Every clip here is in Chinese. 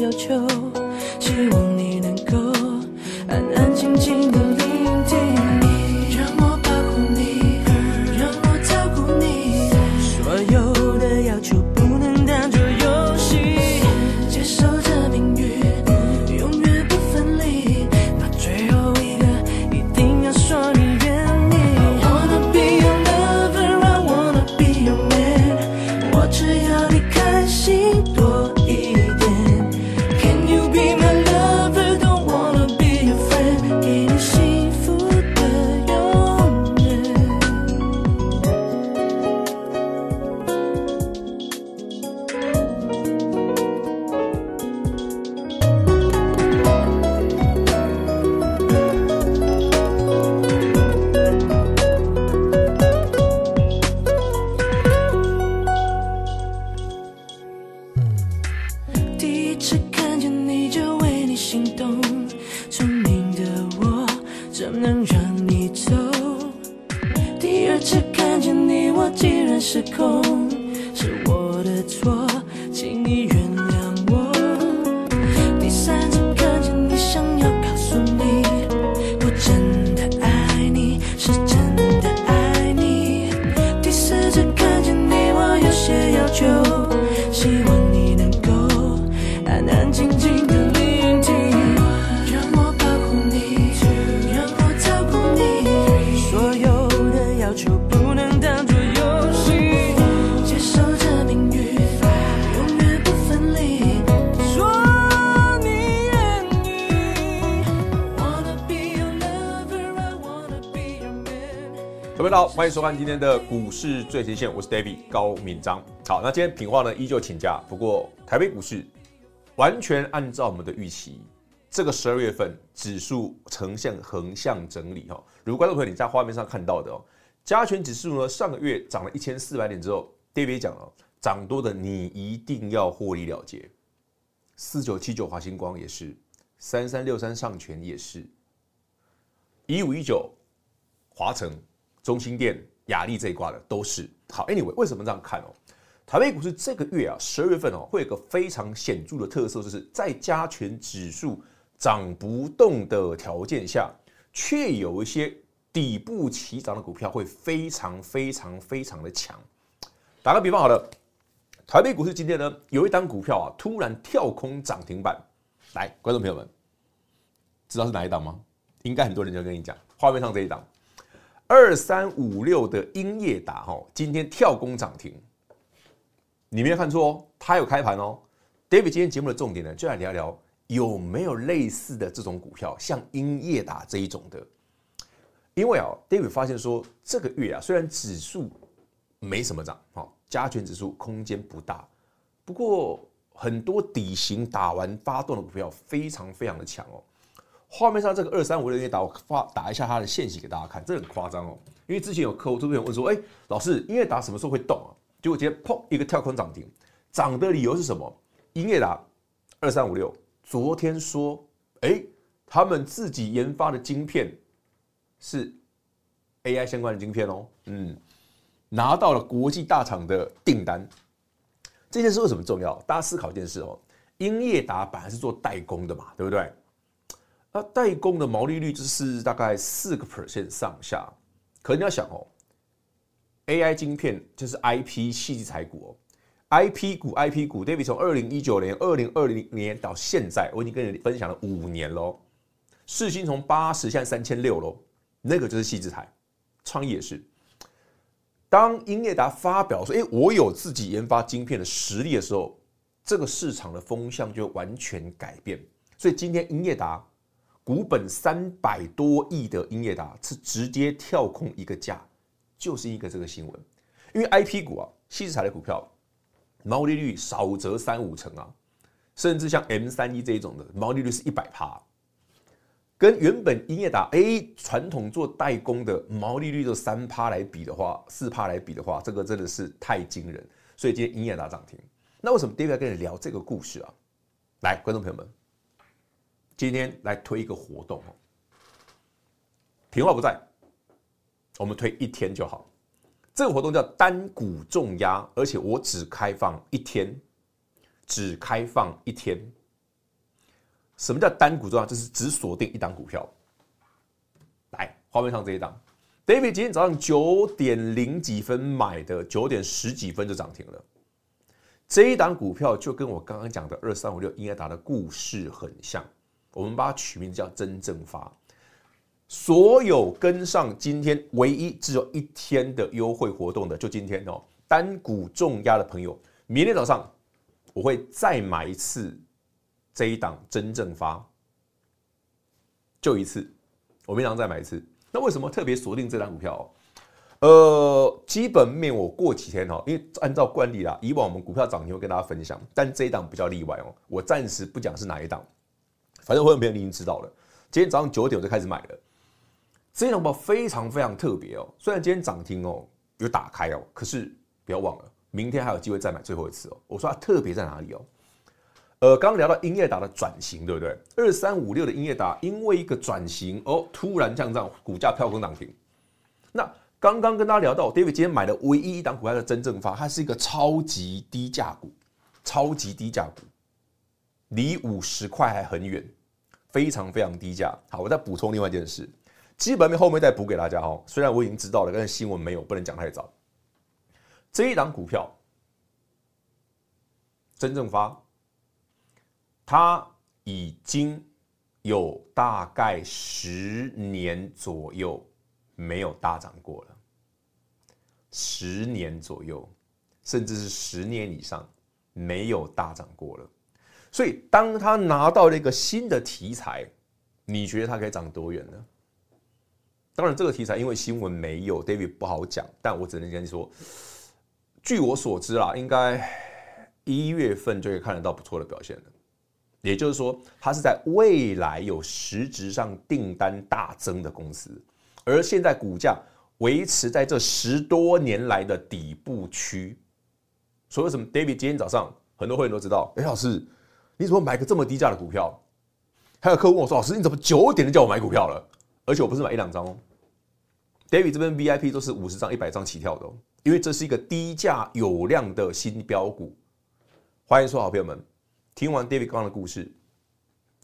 要求好，欢迎收看今天的股市最前线，我是 David 高敏章。好，那今天品化呢依旧请假，不过台北股市完全按照我们的预期，这个十二月份指数呈现横向整理哈。如果观众朋友你在画面上看到的哦，加权指数呢上个月涨了一千四百点之后，David 讲了，涨多的你一定要获利了结。四九七九华星光也是，三三六三上权也是，一五一九华城。中兴电、亚力这一挂的都是好。Anyway，为什么这样看哦？台北股市这个月啊，十二月份哦，会有个非常显著的特色，就是在加权指数涨不动的条件下，却有一些底部起涨的股票会非常非常非常的强。打个比方，好了，台北股市今天呢，有一档股票啊，突然跳空涨停板。来，观众朋友们，知道是哪一档吗？应该很多人就跟你讲，画面上这一档。二三五六的英业达哈，今天跳空涨停，你没有看错哦，它有开盘哦。David 今天节目的重点呢，就来聊聊有没有类似的这种股票，像英业达这一种的。因为啊，David 发现说，这个月啊，虽然指数没什么涨，哈，加权指数空间不大，不过很多底型打完发动的股票非常非常的强哦。画面上这个二三五六，你打我发打一下它的线型给大家看，这很夸张哦。因为之前有客户这边问说，哎，老师，英业达什么时候会动啊？结果今天砰一个跳空涨停，涨的理由是什么？英业达二三五六昨天说，哎，他们自己研发的晶片是 AI 相关的晶片哦，嗯，拿到了国际大厂的订单。这件事为什么重要？大家思考一件事哦，英业达本来是做代工的嘛，对不对？那代工的毛利率就是大概四个 percent 上下。可你要想哦，AI 晶片就是 IP 矽智财股哦。IP 股，IP 股，David 从二零一九年、二零二零年到现在，我已经跟你分享了五年喽。世芯从八十，现在三千六喽，那个就是矽智财，创意也是。当英业达发表说：“哎，我有自己研发晶片的实力的时候，这个市场的风向就完全改变。所以今天英业达股本三百多亿的英业达是直接跳空一个价，就是一个这个新闻。因为 IP 股啊，矽智财的股票。”毛利率少则三五成啊，甚至像 M 三一这一种的毛利率是一百趴，跟原本英业达 A 传统做代工的毛利率都三趴来比的话，四趴来比的话，这个真的是太惊人。所以今天英业达涨停。那为什么 David 要跟你聊这个故事啊？来，观众朋友们，今天来推一个活动哦。平话不在，我们推一天就好。这个活动叫单股重压，而且我只开放一天，只开放一天。什么叫单股重压？就是只锁定一档股票。来，画面上这一档，David 今天早上九点零几分买的，九点十几分就涨停了。这一档股票就跟我刚刚讲的二三五六英业达的故事很像，我们把它取名叫真正发。所有跟上今天唯一只有一天的优惠活动的，就今天哦，单股重压的朋友，明天早上我会再买一次这一档真正发，就一次，我明天再买一次。那为什么特别锁定这档股票？呃，基本面我过几天哦，因为按照惯例啦，以往我们股票涨停会跟大家分享，但这一档比较例外哦，我暂时不讲是哪一档，反正会员朋友你已经知道了。今天早上九点我就开始买了。这档股票非常非常特别哦，虽然今天涨停哦，有打开哦，可是不要忘了，明天还有机会再买最后一次哦。我说它特别在哪里哦？呃，刚刚聊到英业达的转型，对不对？二三五六的英业达因为一个转型哦，突然降涨，股价跳空涨停。那刚刚跟大家聊到，David 今天买的唯一一档股票的真正发，它是一个超级低价股，超级低价股，离五十块还很远，非常非常低价。好，我再补充另外一件事。基本面后面再补给大家哈，虽然我已经知道了，但是新闻没有，不能讲太早。这一档股票真正发，它已经有大概十年左右没有大涨过了，十年左右，甚至是十年以上没有大涨过了。所以，当他拿到了一个新的题材，你觉得它可以涨多远呢？当然，这个题材因为新闻没有，David 不好讲。但我只能跟你说，据我所知啦，应该一月份就可以看得到不错的表现了。也就是说，它是在未来有实质上订单大增的公司，而现在股价维持在这十多年来的底部区。所以，什么 David 今天早上很多会员都知道？哎，老师，你怎么买个这么低价的股票？还有客户问我说：“老师，你怎么九点就叫我买股票了？”而且我不是买一两张哦，David 这边 VIP 都是五十张、一百张起跳的哦，因为这是一个低价有量的新标股。欢迎说好朋友们，听完 David 刚刚的故事，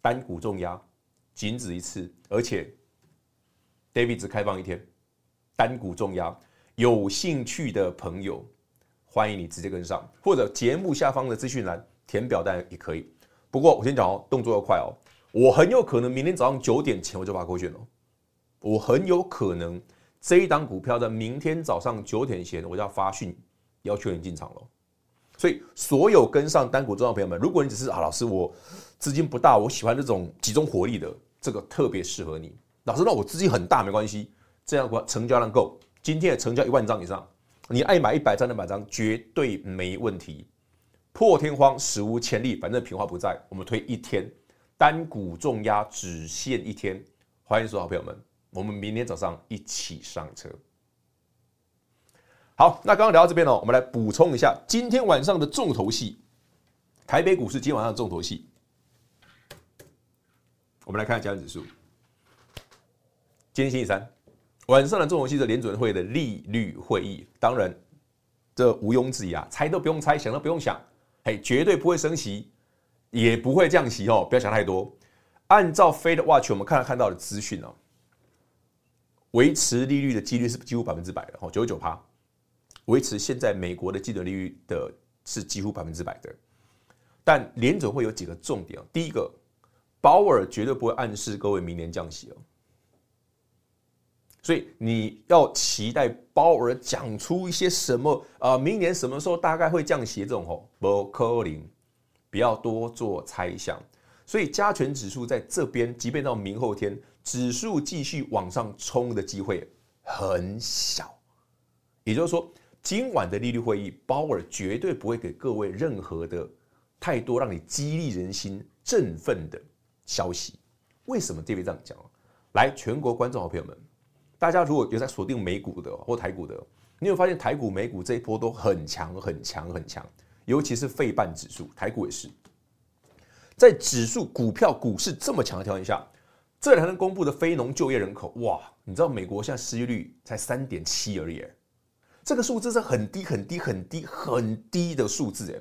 单股重压，仅止一次，而且 David 只开放一天，单股重压，有兴趣的朋友欢迎你直接跟上，或者节目下方的资讯栏填表单也可以。不过我先讲哦，动作要快哦，我很有可能明天早上九点前我就发扣选了。我很有可能这一档股票在明天早上九点前，我就要发讯要求你进场了。所以，所有跟上单股重要朋友们，如果你只是啊，老师我资金不大，我喜欢这种集中火力的，这个特别适合你。老师，那我资金很大没关系，这样的话成交量够，今天也成交一万张以上，你爱买一百张、两百张绝对没问题。破天荒史无前例，反正平滑不在，我们推一天单股重压只限一天，欢迎所有好朋友们。我们明天早上一起上车。好，那刚刚聊到这边呢，我们来补充一下今天晚上的重头戏。台北股市今天晚上的重头戏，我们来看加权指数。今天星期三晚上的重头戏是联准会的利率会议，当然这毋庸置疑啊，猜都不用猜，想都不用想，嘿，绝对不会升息，也不会降息哦，不要想太多。按照 Fed Watch 我们看看到的资讯哦，维持利率的几率是几乎百分之百的哦，九十九趴，维持现在美国的基准利率的是几乎百分之百的。但联准会有几个重点哦，第一个，鲍尔绝对不会暗示各位明年降息哦。所以你要期待鲍尔讲出一些什么啊？明年什么时候大概会降息这种吼，不可能，不要多做猜想。所以加权指数在这边，即便到明后天，指数继续往上冲的机会很小。也就是说，今晚的利率会议，鲍尔绝对不会给各位任何的太多让你激励人心、振奋的消息。为什么这边这样讲？来，全国观众好朋友们。大家如果有在锁定美股的或台股的，你会发现台股、美股这一波都很强、很强、很强，尤其是费半指数，台股也是。在指数、股票、股市这么强的条件下，这两天公布的非农就业人口，哇，你知道美国现在失业率才三点七而已，这个数字是很低、很低、很低、很低的数字哎。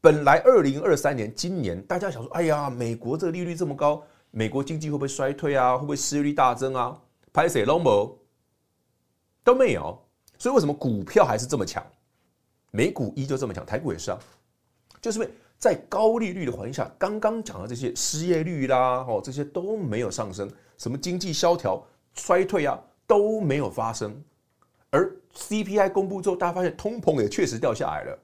本来二零二三年今年大家想说，哎呀，美国这个利率这么高，美国经济会不会衰退啊？会不会失业率大增啊？拍谁拢无都没有，所以为什么股票还是这么强？美股依旧这么强，台股也是啊，就是因为在高利率的环境下，刚刚讲的这些失业率啦，哦，这些都没有上升，什么经济萧条、衰退啊都没有发生，而 CPI 公布之后，大家发现通膨也确实掉下来了。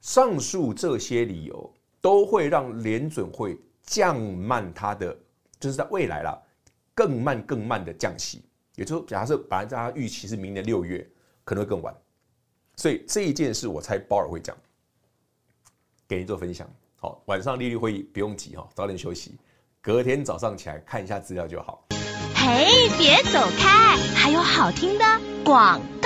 上述这些理由都会让联准会降慢它的，就是在未来啦。更慢、更慢的降息，也就是假设本来大家预期是明年六月，可能会更晚，所以这一件事我猜鲍尔会讲，给您做分享。好，晚上利率会议不用急哈，早点休息，隔天早上起来看一下资料就好。嘿，别走开，还有好听的广告。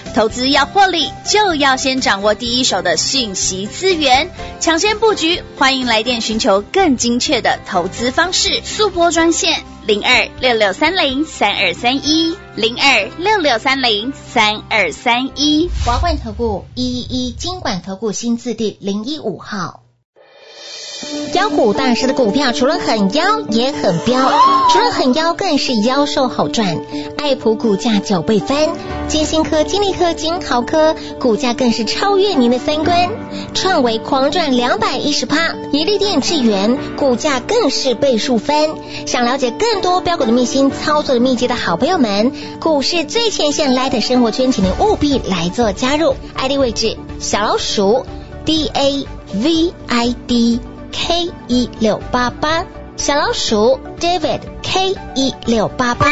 投资要获利，就要先掌握第一手的信息资源，抢先布局。欢迎来电寻求更精确的投资方式，速拨专线零二六六三零三二三一零二六六三零三二三一。华冠投顾一一一金管投顾新字第零一五号。妖股大师的股票除了很妖，也很彪，除了很妖，更是妖兽好赚。爱普股价九倍翻，金星科、金利科、金豪科股价更是超越您的三观。创维狂赚两百一十趴，怡利电、智原股价更是倍数翻。想了解更多标股的秘辛、操作的秘籍的好朋友们，股市最前线 Line 的生活圈，请您务必来做加入。ID 位置小老鼠 D A V I D。K 一六八八小老鼠 David K 一六八八，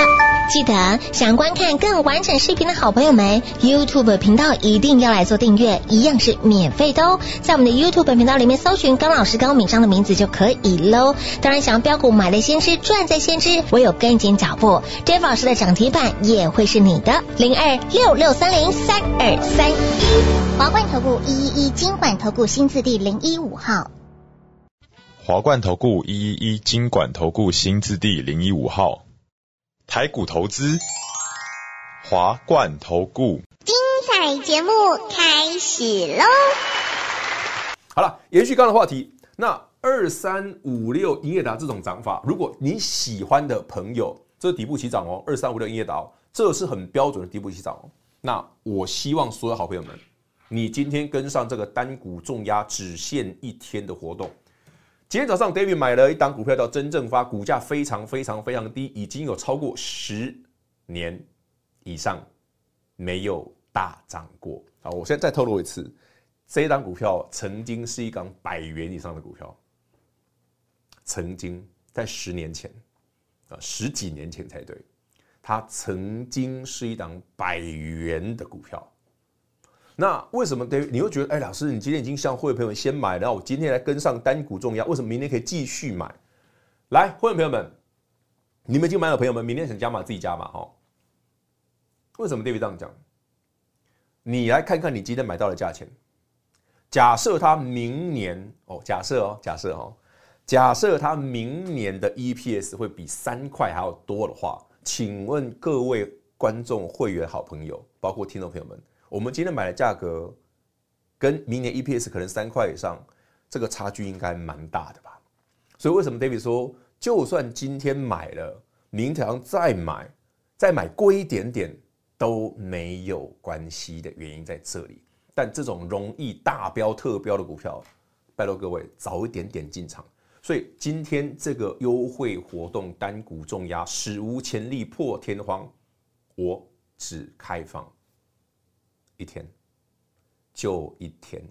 记得想观看更完整视频的好朋友们，YouTube 频道一定要来做订阅，一样是免费的哦。在我们的 YouTube 频道里面搜寻高老师高敏章的名字就可以喽。当然，想要标股买在先知，赚在先知，唯有跟紧脚步，David 老师的涨停板也会是你的。零二六六三零三二三一，华冠投顾一一一金管投顾新字第零一五号。华冠投顾一一一金管投顾新字第零一五号，台股投资，华冠投顾，精彩节目开始喽！好了，延续刚刚的话题，那二三五六英业达这种涨法，如果你喜欢的朋友，这是底部起涨哦，二三五六英业达，这是很标准的底部起涨哦。那我希望所有好朋友们，你今天跟上这个单股重压只限一天的活动。今天早上，David 买了一档股票叫真正发，股价非常非常非常低，已经有超过十年以上没有大涨过。好，我现在再透露一次，这一档股票曾经是一档百元以上的股票，曾经在十年前啊，十几年前才对，它曾经是一档百元的股票。那为什么对你会觉得，哎，老师，你今天已经向会员朋友们先买，然后我今天来跟上单股重压，为什么明天可以继续买？来，会员朋友们，你们已经买了，朋友们，明天想加码自己加码哈。为什么 David 这样讲？你来看看你今天买到的价钱。假设它明年哦，假设哦，假设哦，假设它明年的 EPS 会比三块还要多的话，请问各位观众、会员、好朋友，包括听众朋友们，我们今天买的价格跟明年 EPS 可能三块以上，这个差距应该蛮大的吧？所以为什么 David 说，就算今天买了，明天再买，再买贵一点点都没有关系的原因在这里。但这种容易大标特标的股票，拜托各位早一点点进场。所以今天这个优惠活动单股重压史无前例破天荒，我只开放一天，就一天，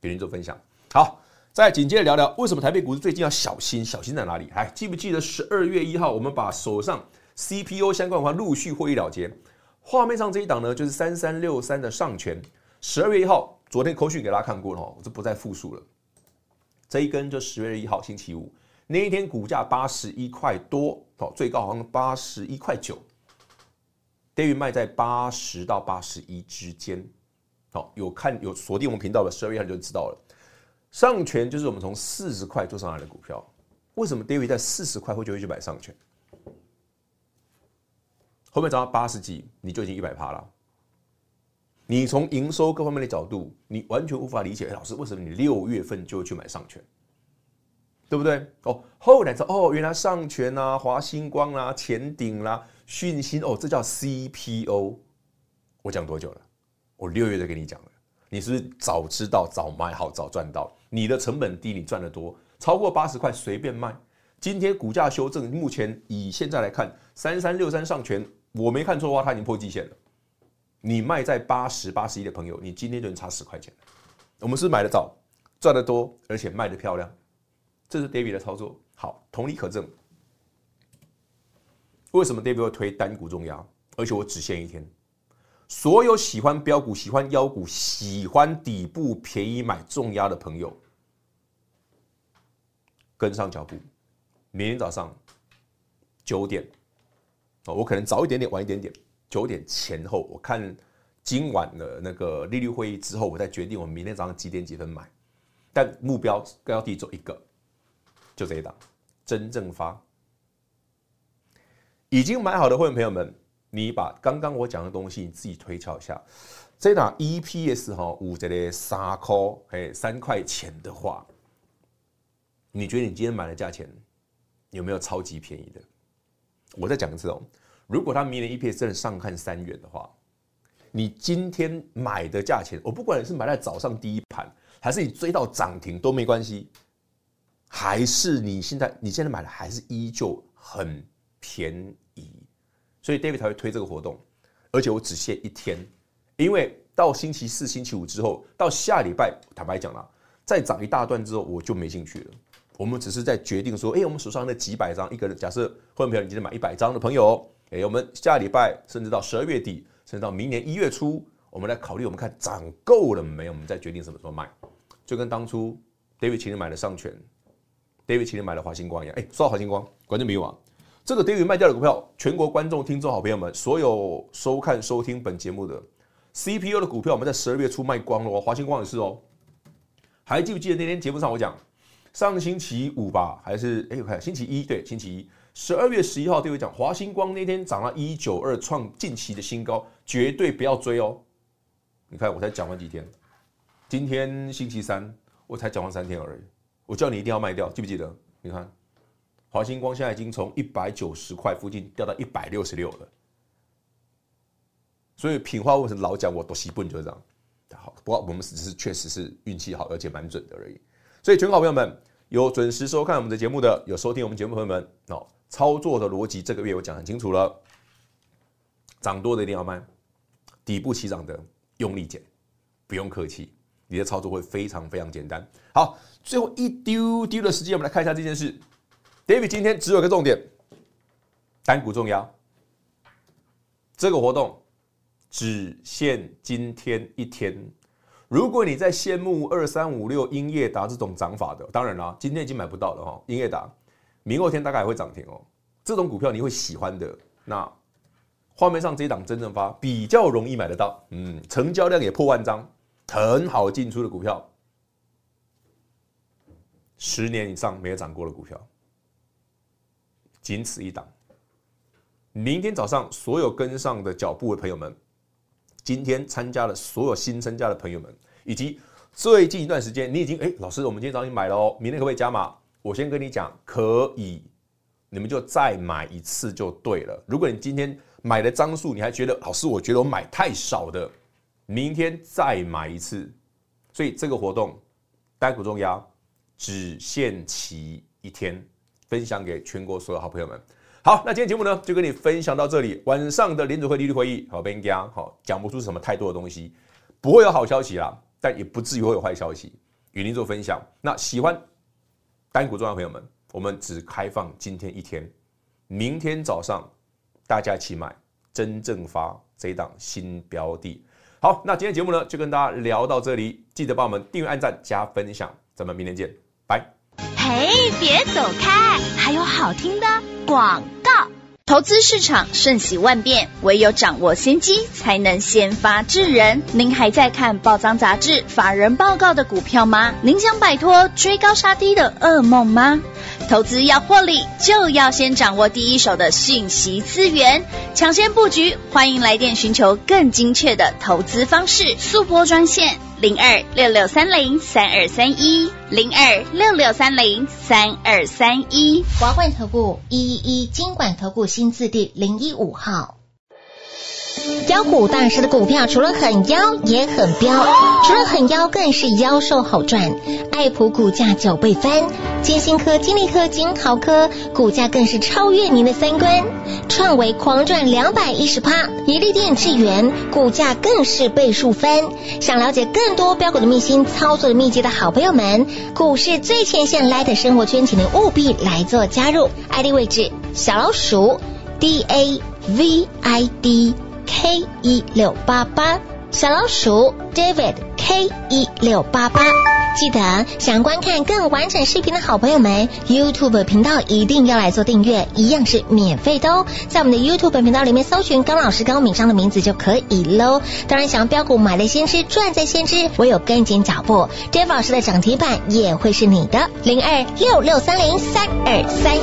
给您做分享。好，再紧接着聊聊为什么台北股市最近要小心？小心在哪里？还记不记得十二月一号我们把手上 CPU 相关的话陆续会议了结？画面上这一档呢，就是三三六三的上权。十二月一号，昨天扣讯给大家看过了，我就不再复述了。这一根就十月一号星期五那一天，股价八十一块多，哦，最高好像八十一块九。David 卖在八十到八十一之间，好，有看有锁定我们频道的十二月一号就知道了。上权就是我们从四十块做上来的股票，为什么低于在四十块会就会去买上权？后面涨到八十几，你就已经一百趴了。你从营收各方面的角度，你完全无法理解。哎，老师，为什么你六月份就去买上权？对不对？哦，后来说哦，原来上权啊、华星光啊、前顶啦、讯芯哦，这叫 CPO。我讲多久了？我六月就跟你讲了。你是不是早知道、早买好、早赚到？你的成本低，你赚得多，超过八十块随便卖。今天股价修正，目前以现在来看，三三六三上诠，我没看错的话，它已经破季线了。你卖在八十八十一的朋友，你今天就能差十块钱。我们是买的早，赚得多，而且卖得漂亮，这是 David 的操作。好，同理可证。为什么 David 会推单股重压？而且我只限一天。所有喜欢标股、喜欢妖股、喜欢底部便宜买重压的朋友，跟上脚步。明天早上九点，哦我可能早一点点，晚一点点。九点前后，我看今晚的那个利率会议之后，我再决定我明天早上几点几分买。但目标标的走一个，就这一档，真正发。已经买好的会员朋友们，你把刚刚我讲的东西你自己推敲一下。这档 EPS 哈，五这里三块，哎，三块钱的话，你觉得你今天买的价钱有没有超级便宜的？我再讲一次哦。如果它明年 EPS 真的上看三元的话，你今天买的价钱，我不管你是买在早上第一盘，还是你追到涨停都没关系，还是你现在你现在买的还是依旧很便宜，所以 David 才会推这个活动，而且我只限一天，因为到星期四、星期五之后，到下礼拜，坦白讲啦，再涨一大段之后，我就没兴趣了。我们只是在决定说，哎，我们手上那几百张，一个人假设会员朋友你今天买一百张的朋友。哎，我们下礼拜甚至到十二月底，甚至到明年一月初，我们来考虑，我们看涨够了没有，我们再决定什么时候卖。就跟当初 David 请你买的上诠，David 请你买的华星光一样。哎，说到华星光，关键没有啊。这个 David 卖掉的股票，全国观众、听众、好朋友们，所有收看、收听本节目的 CPU 的股票，我们在十二月初卖光了哦。华星光也是哦。还记不记得那天节目上我讲，上星期五吧，还是哎，我看星期一，对，星期一。十二月十一号，对我讲，华星光那天涨了一九二，创近期的新高，绝对不要追哦。你看，我才讲完几天，今天星期三，我才讲完三天而已。我叫你一定要卖掉，记不记得？你看，华星光现在已经从一百九十块附近掉到一百六十六了。所以品话为什么老讲我都西笨就是这样。好，不过我们只是确实是运气好，而且蛮准的而已。所以，全国朋友们有准时收看我们的节目的，有收听我们节目的朋友们哦。操作的逻辑，这个月我讲很清楚了。涨多的一定要卖，底部起涨的用力减，不用客气，你的操作会非常非常简单。好，最后一丢丢的时间，我们来看一下这件事。David 今天只有个重点，单股重压，这个活动只限今天一天。如果你在羡慕二三五六英业达这种涨法的，当然啦，今天已经买不到了哈，英业达。明后天大概会涨停哦，这种股票你会喜欢的，那画面上这一档真正发比较容易买得到，嗯，成交量也破万张，很好进出的股票，十年以上没有涨过的股票，仅此一档。明天早上所有跟上的脚步的朋友们，今天参加了所有新增加的朋友们，以及最近一段时间你已经哎，老师，我们今天早上买了哦，明天可不可以加码？我先跟你讲，可以。你们就再买一次就对了。如果你今天买的张数，你还觉得老师，我觉得我买太少的，明天再买一次。所以这个活动单股重压只限期一天，分享给全国所有好朋友们。好，那今天节目呢就跟你分享到这里。晚上的联准会利率会议，好，别讲，好，讲不出什么太多的东西，不会有好消息啦，但也不至于会有坏消息，与您做分享。那喜欢单股重压的朋友们。我们只开放今天一天，明天早上大家一起买，真正发这一档新标的。好，那今天节目呢就跟大家聊到这里，记得帮我们订阅、按赞、加分享，咱们明天见，拜。嘿，别走开，还有好听的广告。投资市场瞬息万变，唯有掌握先机，才能先发制人。您还在看报章杂志、法人报告的股票吗？您想摆脱追高杀低的噩梦吗？投资要获利，就要先掌握第一手的信息资源，抢先布局。欢迎来电寻求更精确的投资方式，速拨专线。零二六六三零三二三一，零二六六三零三二三一，华冠投顾一一一金管投顾新字第零一五号。妖股大师的股票除了很妖，也很彪，除了很妖，更是妖兽好赚。爱普股价九倍翻，金星科、金利科、金豪科股价更是超越您的三观。创维狂赚两百一十趴，一利电、智原股价更是倍数翻。想了解更多标股的秘辛、操作的秘籍的好朋友们，股市最前线 Light 生活圈，请您务必来做加入。ID 位置小老鼠 D A V I D。K 一六八八小老鼠 David K 一六八八，记得想观看更完整视频的好朋友们，YouTube 频道一定要来做订阅，一样是免费的哦。在我们的 YouTube 频道里面搜寻高老师高敏章的名字就可以喽。当然，想要标股买了先知赚在先知，唯有跟紧脚步，David 老师的涨停板也会是你的。零二六六三零三二三一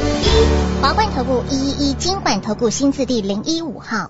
华冠投顾一一一金管投顾新字第零一五号。